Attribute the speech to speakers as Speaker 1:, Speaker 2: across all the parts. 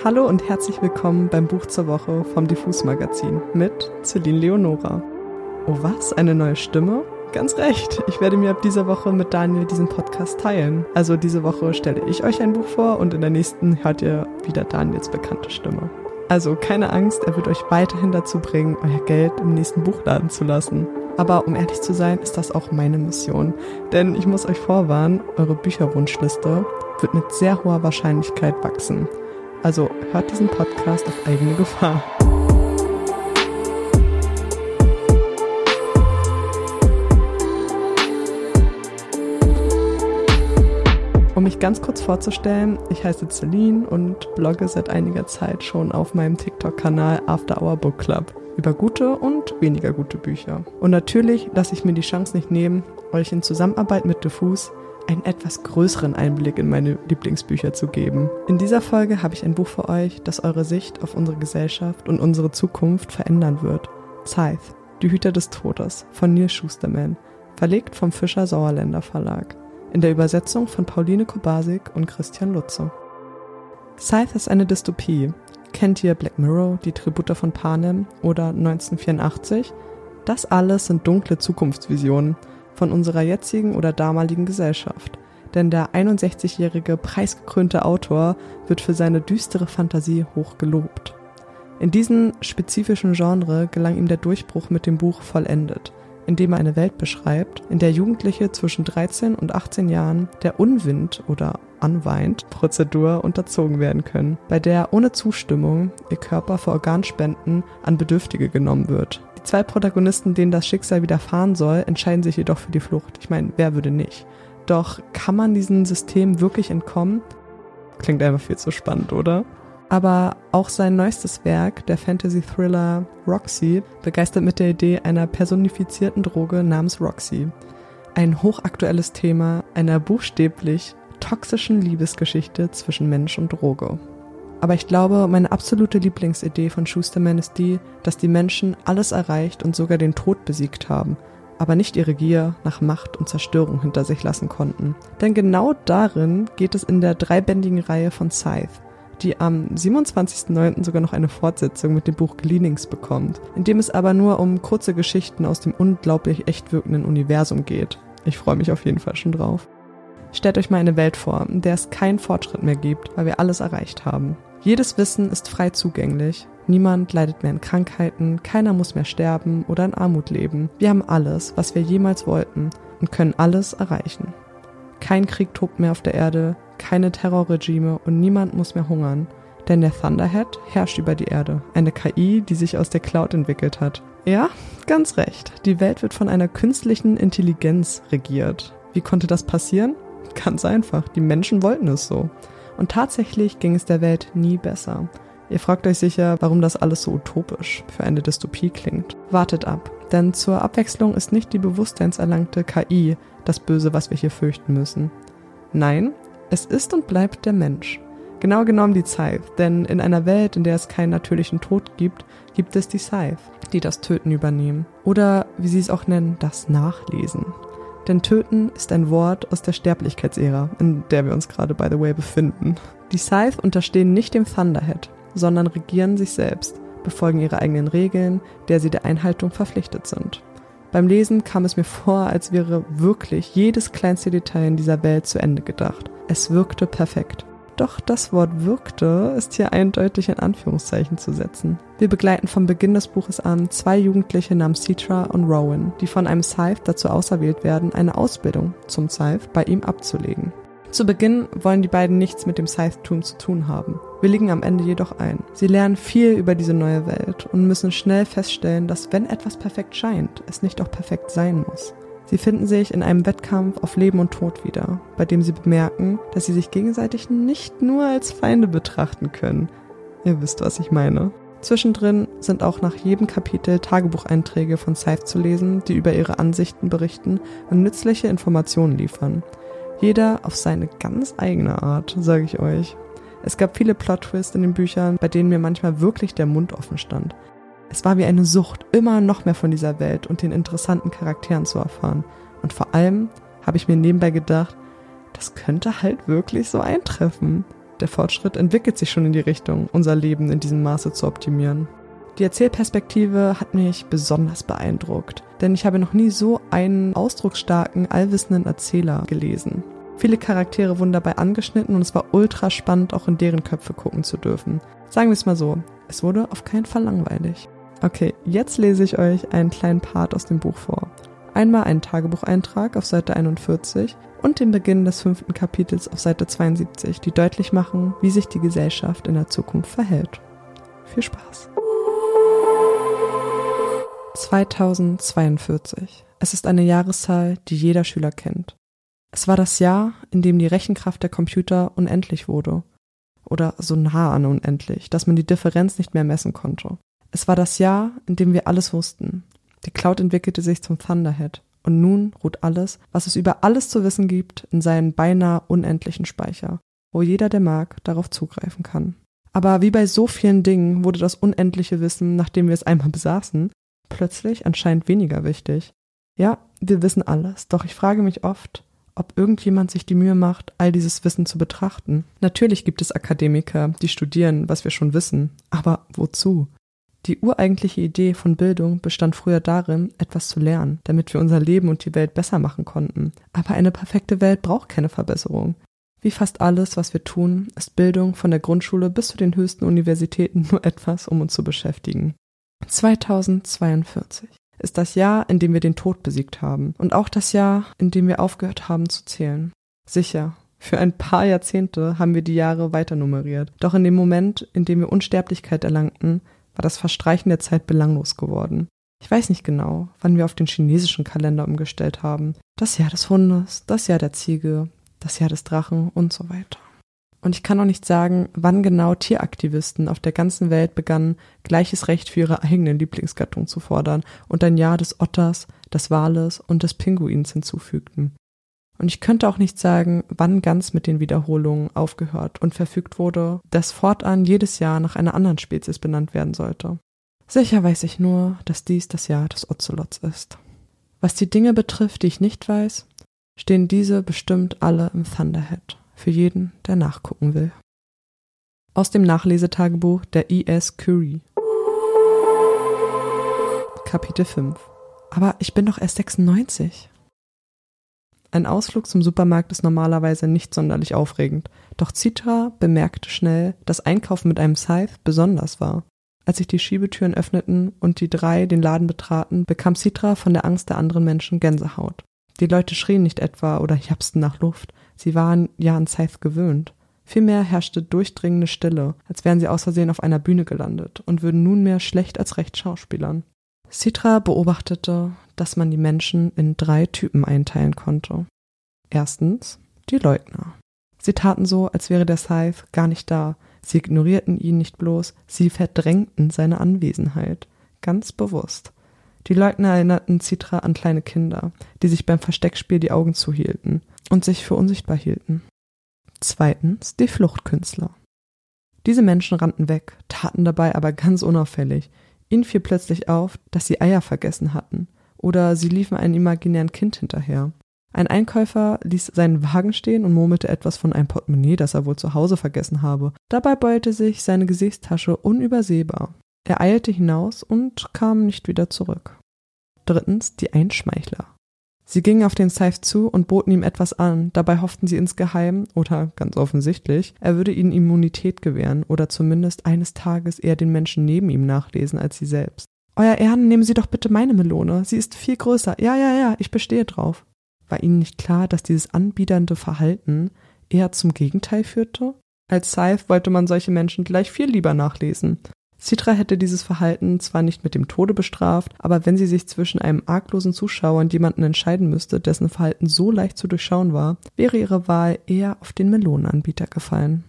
Speaker 1: Hallo und herzlich willkommen beim Buch zur Woche vom Diffus Magazin mit Celine Leonora. Oh was, eine neue Stimme? Ganz recht, ich werde mir ab dieser Woche mit Daniel diesen Podcast teilen. Also diese Woche stelle ich euch ein Buch vor und in der nächsten hört ihr wieder Daniels bekannte Stimme. Also keine Angst, er wird euch weiterhin dazu bringen, euer Geld im nächsten Buchladen zu lassen. Aber um ehrlich zu sein, ist das auch meine Mission. Denn ich muss euch vorwarnen, eure Bücherwunschliste wird mit sehr hoher Wahrscheinlichkeit wachsen. Also hört diesen Podcast auf eigene Gefahr. Um mich ganz kurz vorzustellen, ich heiße Celine und blogge seit einiger Zeit schon auf meinem TikTok-Kanal After Our Book Club über gute und weniger gute Bücher. Und natürlich lasse ich mir die Chance nicht nehmen, euch in Zusammenarbeit mit Diffus einen etwas größeren Einblick in meine Lieblingsbücher zu geben. In dieser Folge habe ich ein Buch für euch, das eure Sicht auf unsere Gesellschaft und unsere Zukunft verändern wird. Scythe, die Hüter des Todes von Neil Schusterman, verlegt vom Fischer Sauerländer Verlag, in der Übersetzung von Pauline Kobasik und Christian Lutze. Scythe ist eine Dystopie. Kennt ihr Black Mirror, die Tribute von Panem oder 1984? Das alles sind dunkle Zukunftsvisionen, von unserer jetzigen oder damaligen Gesellschaft. Denn der 61-jährige preisgekrönte Autor wird für seine düstere Fantasie hoch gelobt. In diesem spezifischen Genre gelang ihm der Durchbruch mit dem Buch Vollendet, in dem er eine Welt beschreibt, in der Jugendliche zwischen 13 und 18 Jahren der Unwind oder Unwind-Prozedur unterzogen werden können, bei der ohne Zustimmung ihr Körper für Organspenden an Bedürftige genommen wird. Die zwei Protagonisten, denen das Schicksal widerfahren soll, entscheiden sich jedoch für die Flucht. Ich meine, wer würde nicht? Doch kann man diesem System wirklich entkommen? Klingt einfach viel zu spannend, oder? Aber auch sein neuestes Werk, der Fantasy-Thriller Roxy, begeistert mit der Idee einer personifizierten Droge namens Roxy. Ein hochaktuelles Thema einer buchstäblich toxischen Liebesgeschichte zwischen Mensch und Droge. Aber ich glaube, meine absolute Lieblingsidee von Schusterman ist die, dass die Menschen alles erreicht und sogar den Tod besiegt haben, aber nicht ihre Gier nach Macht und Zerstörung hinter sich lassen konnten. Denn genau darin geht es in der dreibändigen Reihe von Scythe, die am 27.09. sogar noch eine Fortsetzung mit dem Buch Gleanings bekommt, in dem es aber nur um kurze Geschichten aus dem unglaublich echt wirkenden Universum geht. Ich freue mich auf jeden Fall schon drauf. Stellt euch mal eine Welt vor, in der es keinen Fortschritt mehr gibt, weil wir alles erreicht haben. Jedes Wissen ist frei zugänglich. Niemand leidet mehr an Krankheiten, keiner muss mehr sterben oder in Armut leben. Wir haben alles, was wir jemals wollten und können alles erreichen. Kein Krieg tobt mehr auf der Erde, keine Terrorregime und niemand muss mehr hungern. Denn der Thunderhead herrscht über die Erde, eine KI, die sich aus der Cloud entwickelt hat. Ja, ganz recht. Die Welt wird von einer künstlichen Intelligenz regiert. Wie konnte das passieren? Ganz einfach, die Menschen wollten es so. Und tatsächlich ging es der Welt nie besser. Ihr fragt euch sicher, warum das alles so utopisch für eine Dystopie klingt. Wartet ab, denn zur Abwechslung ist nicht die bewusstseinserlangte KI das Böse, was wir hier fürchten müssen. Nein, es ist und bleibt der Mensch. Genau genommen die Scythe, denn in einer Welt, in der es keinen natürlichen Tod gibt, gibt es die Scythe, die das Töten übernehmen. Oder, wie sie es auch nennen, das Nachlesen. Denn töten ist ein Wort aus der Sterblichkeitsära, in der wir uns gerade, by the way, befinden. Die Scythe unterstehen nicht dem Thunderhead, sondern regieren sich selbst, befolgen ihre eigenen Regeln, der sie der Einhaltung verpflichtet sind. Beim Lesen kam es mir vor, als wäre wirklich jedes kleinste Detail in dieser Welt zu Ende gedacht. Es wirkte perfekt. Doch das Wort wirkte ist hier eindeutig in Anführungszeichen zu setzen. Wir begleiten vom Beginn des Buches an zwei Jugendliche namens Citra und Rowan, die von einem Scythe dazu auserwählt werden, eine Ausbildung zum Scythe bei ihm abzulegen. Zu Beginn wollen die beiden nichts mit dem Scythe-Tum zu tun haben, willigen am Ende jedoch ein. Sie lernen viel über diese neue Welt und müssen schnell feststellen, dass wenn etwas perfekt scheint, es nicht auch perfekt sein muss. Sie finden sich in einem Wettkampf auf Leben und Tod wieder, bei dem sie bemerken, dass sie sich gegenseitig nicht nur als Feinde betrachten können. Ihr wisst, was ich meine. Zwischendrin sind auch nach jedem Kapitel Tagebucheinträge von Scythe zu lesen, die über ihre Ansichten berichten und nützliche Informationen liefern. Jeder auf seine ganz eigene Art, sage ich euch. Es gab viele Plot-Twists in den Büchern, bei denen mir manchmal wirklich der Mund offen stand. Es war wie eine Sucht, immer noch mehr von dieser Welt und den interessanten Charakteren zu erfahren. Und vor allem habe ich mir nebenbei gedacht, das könnte halt wirklich so eintreffen. der Fortschritt entwickelt sich schon in die Richtung, unser Leben in diesem Maße zu optimieren. Die Erzählperspektive hat mich besonders beeindruckt, denn ich habe noch nie so einen ausdrucksstarken, allwissenden Erzähler gelesen. Viele Charaktere wurden dabei angeschnitten und es war ultra spannend, auch in deren Köpfe gucken zu dürfen. Sagen wir es mal so, es wurde auf keinen Fall langweilig. Okay, jetzt lese ich euch einen kleinen Part aus dem Buch vor. Einmal einen Tagebucheintrag auf Seite 41 und den Beginn des fünften Kapitels auf Seite 72, die deutlich machen, wie sich die Gesellschaft in der Zukunft verhält. Viel Spaß! 2042. Es ist eine Jahreszahl, die jeder Schüler kennt. Es war das Jahr, in dem die Rechenkraft der Computer unendlich wurde. Oder so nah an unendlich, dass man die Differenz nicht mehr messen konnte. Es war das Jahr, in dem wir alles wussten. Die Cloud entwickelte sich zum Thunderhead. Und nun ruht alles, was es über alles zu wissen gibt, in seinen beinahe unendlichen Speicher, wo jeder, der mag, darauf zugreifen kann. Aber wie bei so vielen Dingen wurde das unendliche Wissen, nachdem wir es einmal besaßen, plötzlich anscheinend weniger wichtig. Ja, wir wissen alles, doch ich frage mich oft, ob irgendjemand sich die Mühe macht, all dieses Wissen zu betrachten. Natürlich gibt es Akademiker, die studieren, was wir schon wissen, aber wozu? Die ureigentliche Idee von Bildung bestand früher darin, etwas zu lernen, damit wir unser Leben und die Welt besser machen konnten. Aber eine perfekte Welt braucht keine Verbesserung. Wie fast alles, was wir tun, ist Bildung von der Grundschule bis zu den höchsten Universitäten nur etwas, um uns zu beschäftigen. 2042 ist das Jahr, in dem wir den Tod besiegt haben und auch das Jahr, in dem wir aufgehört haben zu zählen. Sicher, für ein paar Jahrzehnte haben wir die Jahre weiter nummeriert. Doch in dem Moment, in dem wir Unsterblichkeit erlangten, war das Verstreichen der Zeit belanglos geworden. Ich weiß nicht genau, wann wir auf den chinesischen Kalender umgestellt haben. Das Jahr des Hundes, das Jahr der Ziege, das Jahr des Drachen und so weiter. Und ich kann auch nicht sagen, wann genau Tieraktivisten auf der ganzen Welt begannen, gleiches Recht für ihre eigene Lieblingsgattung zu fordern und ein Jahr des Otters, des Wales und des Pinguins hinzufügten. Und ich könnte auch nicht sagen, wann ganz mit den Wiederholungen aufgehört und verfügt wurde, dass fortan jedes Jahr nach einer anderen Spezies benannt werden sollte. Sicher weiß ich nur, dass dies das Jahr des Ozelots ist. Was die Dinge betrifft, die ich nicht weiß, stehen diese bestimmt alle im Thunderhead für jeden, der nachgucken will. Aus dem Nachlesetagebuch der E.S. Curie. Kapitel 5 Aber ich bin doch erst 96. Ein Ausflug zum Supermarkt ist normalerweise nicht sonderlich aufregend, doch Citra bemerkte schnell, dass Einkaufen mit einem Scythe besonders war. Als sich die Schiebetüren öffneten und die drei den Laden betraten, bekam Citra von der Angst der anderen Menschen Gänsehaut. Die Leute schrien nicht etwa oder japsten nach Luft, Sie waren ja an Scythe gewöhnt. Vielmehr herrschte durchdringende Stille, als wären sie aus Versehen auf einer Bühne gelandet und würden nunmehr schlecht als recht schauspielern. Citra beobachtete, dass man die Menschen in drei Typen einteilen konnte. Erstens die Leugner. Sie taten so, als wäre der Scythe gar nicht da. Sie ignorierten ihn nicht bloß, sie verdrängten seine Anwesenheit. Ganz bewusst. Die Leugner erinnerten Citra an kleine Kinder, die sich beim Versteckspiel die Augen zuhielten und sich für unsichtbar hielten. Zweitens die Fluchtkünstler. Diese Menschen rannten weg, taten dabei aber ganz unauffällig. Ihnen fiel plötzlich auf, dass sie Eier vergessen hatten, oder sie liefen einem imaginären Kind hinterher. Ein Einkäufer ließ seinen Wagen stehen und murmelte etwas von einem Portemonnaie, das er wohl zu Hause vergessen habe. Dabei beulte sich seine Gesichtstasche unübersehbar. Er eilte hinaus und kam nicht wieder zurück. Drittens die Einschmeichler. Sie gingen auf den Scythe zu und boten ihm etwas an, dabei hofften sie insgeheim, oder ganz offensichtlich, er würde ihnen Immunität gewähren oder zumindest eines Tages eher den Menschen neben ihm nachlesen als sie selbst. Euer Ehren, nehmen Sie doch bitte meine Melone, sie ist viel größer. Ja, ja, ja, ich bestehe drauf. War ihnen nicht klar, dass dieses anbiedernde Verhalten eher zum Gegenteil führte? Als Scythe wollte man solche Menschen gleich viel lieber nachlesen. Citra hätte dieses Verhalten zwar nicht mit dem Tode bestraft, aber wenn sie sich zwischen einem arglosen Zuschauer und jemanden entscheiden müsste, dessen Verhalten so leicht zu durchschauen war, wäre ihre Wahl eher auf den Melonenanbieter gefallen.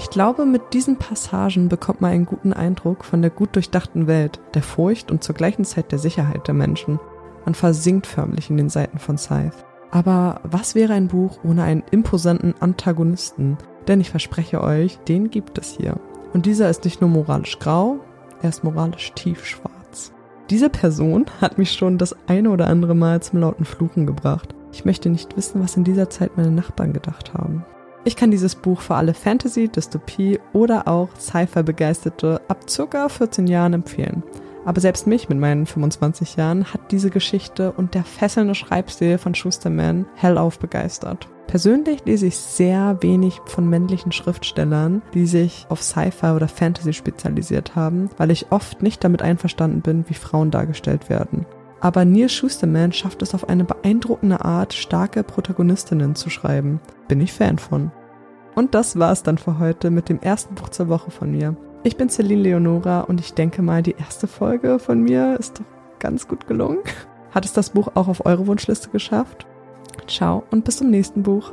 Speaker 1: Ich glaube, mit diesen Passagen bekommt man einen guten Eindruck von der gut durchdachten Welt, der Furcht und zur gleichen Zeit der Sicherheit der Menschen. Man versinkt förmlich in den Seiten von Scythe. Aber was wäre ein Buch ohne einen imposanten Antagonisten, denn ich verspreche euch, den gibt es hier. Und dieser ist nicht nur moralisch grau, er ist moralisch tiefschwarz. Diese Person hat mich schon das eine oder andere Mal zum lauten Fluchen gebracht. Ich möchte nicht wissen, was in dieser Zeit meine Nachbarn gedacht haben. Ich kann dieses Buch für alle Fantasy, Dystopie oder auch Sci-Fi-Begeisterte ab ca. 14 Jahren empfehlen. Aber selbst mich mit meinen 25 Jahren hat diese Geschichte und der fesselnde Schreibstil von Schusterman hellauf begeistert. Persönlich lese ich sehr wenig von männlichen Schriftstellern, die sich auf Sci-Fi oder Fantasy spezialisiert haben, weil ich oft nicht damit einverstanden bin, wie Frauen dargestellt werden. Aber Neil Schusterman schafft es auf eine beeindruckende Art, starke Protagonistinnen zu schreiben. Bin ich Fan von. Und das war's dann für heute mit dem ersten Buch zur Woche von mir. Ich bin Celine Leonora und ich denke mal, die erste Folge von mir ist doch ganz gut gelungen. Hat es das Buch auch auf eure Wunschliste geschafft? Ciao und bis zum nächsten Buch.